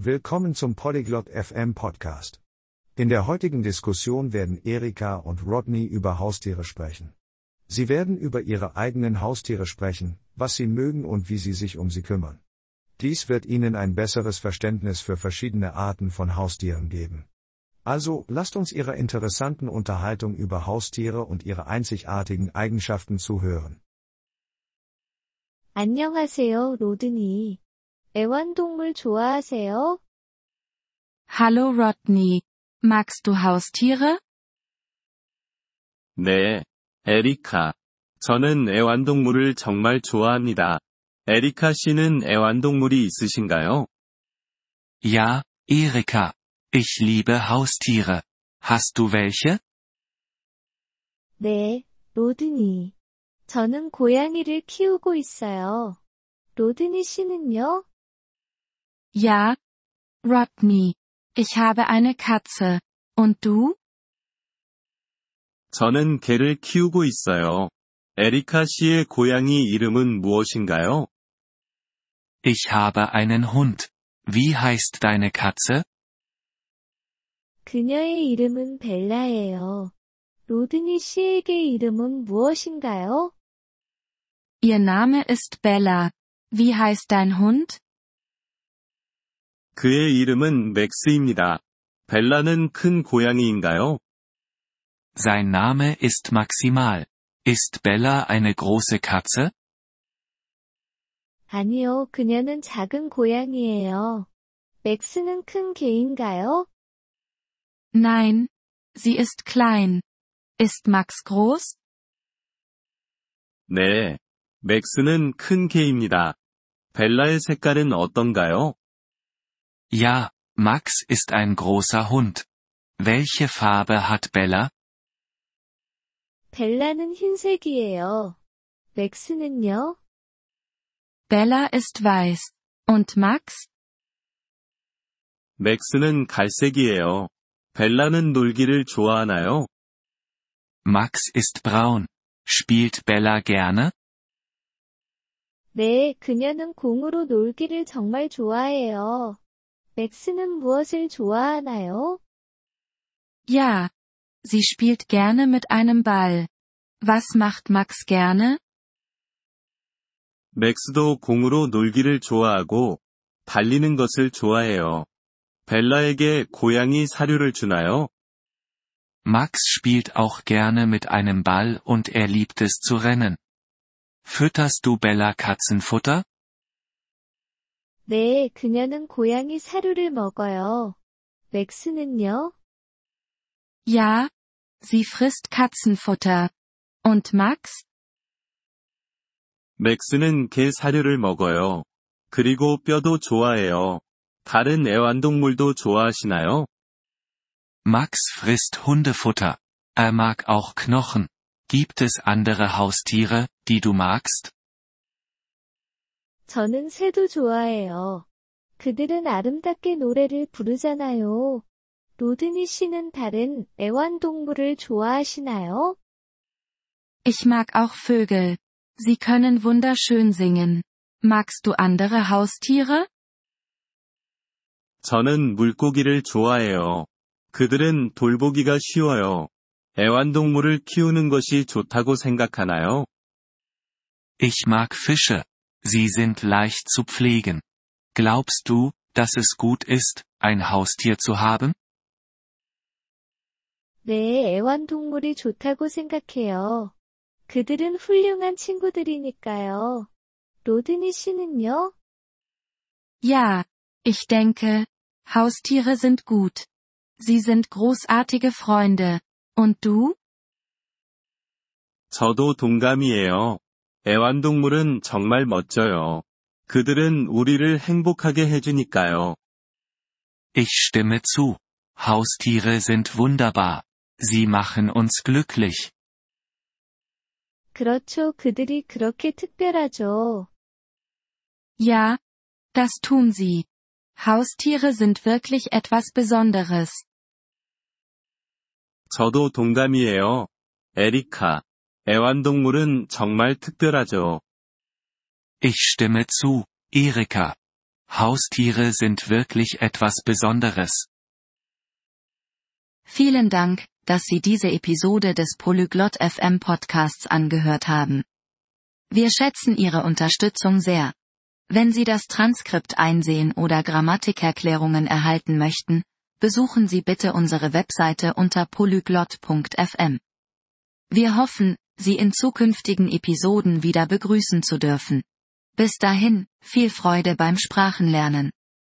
Willkommen zum Polyglot FM Podcast. In der heutigen Diskussion werden Erika und Rodney über Haustiere sprechen. Sie werden über ihre eigenen Haustiere sprechen, was sie mögen und wie sie sich um sie kümmern. Dies wird Ihnen ein besseres Verständnis für verschiedene Arten von Haustieren geben. Also, lasst uns Ihrer interessanten Unterhaltung über Haustiere und ihre einzigartigen Eigenschaften zuhören. 안녕하세요, 로드니. 애완동물 좋아하세요? Hallo Rodney. Magst du Haustiere? 네, 에리카. 저는 애완동물을 정말 좋아합니다. 에리카 씨는 애완동물이 있으신가요? Ja, Erika. Ich liebe Haustiere. Hast du welche? 네, 로드니. 저는 고양이를 키우고 있어요. 로드니 씨는요? Ja. Rodney. Ich habe eine Katze. Und du? 저는 개를 키우고 있어요. 에리카 씨의 고양이 이름은 무엇인가요? Ich habe einen Hund. Wie heißt deine Katze? 그녀의 이름은 벨라예요. 로드니 씨에게 이름은 무엇인가요? Ihr Name ist Bella. Wie heißt dein Hund? 그의 이름은 맥스입니다. 벨라는 큰 고양이인가요? Sein Name ist Maximal. Ist Bella eine große Katze? 아니요, 그녀는 작은 고양이예요. 맥스는 큰 개인가요? Nein. Sie ist klein. Ist Max groß? 네. 맥스는 큰 개입니다. 벨라의 색깔은 어떤가요? Ja, Max ist ein großer Hund. Welche Farbe hat Bella? 벨라는 흰색이에요. 맥스는요? Bella ist weiß. Und Max? 맥스는 갈색이에요. 벨라는 놀기를 좋아하나요? Max ist braun. Spielt Bella gerne? 네, 그녀는 공으로 놀기를 정말 좋아해요. 맥스는 무엇을 좋아하나요? Ja. Sie spielt gerne mit einem Ball. Was macht Max gerne? 맥스도 공으로 놀기를 좋아하고, 달리는 것을 좋아해요. 벨라에게 고양이 사료를 주나요? Max spielt auch gerne mit einem Ball und er liebt es zu rennen. Fütterst du Bella Katzenfutter? 네, 그녀는 고양이 사료를 먹어요. 맥스는요? Ja. Sie frisst Katzenfutter. Und Max? 맥스는 개 사료를 먹어요. 그리고 뼈도 좋아해요. 다른 애완동물도 좋아하시나요? Max frisst Hundefutter. Er mag auch Knochen. Gibt es andere Haustiere, die du magst? 저는 새도 좋아해요. 그들은 아름답게 노래를 부르잖아요. 로드니 씨는 다른 애완동물을 좋아하시나요? Ich mag auch Vögel. Sie können wunderschön singen. Magst du andere Haustiere? 저는 물고기를 좋아해요. 그들은 돌보기가 쉬워요. 애완동물을 키우는 것이 좋다고 생각하나요? Ich mag Fische. Sie sind leicht zu pflegen. Glaubst du, dass es gut ist, ein Haustier zu haben? 네, 애완동물이 좋다고 생각해요. 그들은 훌륭한 친구들이니까요. 로드니 씨는요? Ja. Ich denke, Haustiere sind gut. Sie sind großartige Freunde. Und du? 저도 동감이에요. 애완동물은 정말 멋져요. 그들은 우리를 행복하게 해주니까요. Ich stimme zu. Haustiere sind wunderbar. Sie machen uns glücklich. 그렇죠. 그들이 그렇게 특별하죠. Ja. Das tun sie. Haustiere sind wirklich etwas Besonderes. 저도 동감이에요. 에리카. 애완동물은 정말 특별하죠. Ich stimme zu, Erika. Haustiere sind wirklich etwas Besonderes. Vielen Dank, dass Sie diese Episode des Polyglot FM Podcasts angehört haben. Wir schätzen Ihre Unterstützung sehr. Wenn Sie das Transkript einsehen oder Grammatikerklärungen erhalten möchten, besuchen Sie bitte unsere Webseite unter polyglot.fm. Wir hoffen, Sie in zukünftigen Episoden wieder begrüßen zu dürfen. Bis dahin, viel Freude beim Sprachenlernen.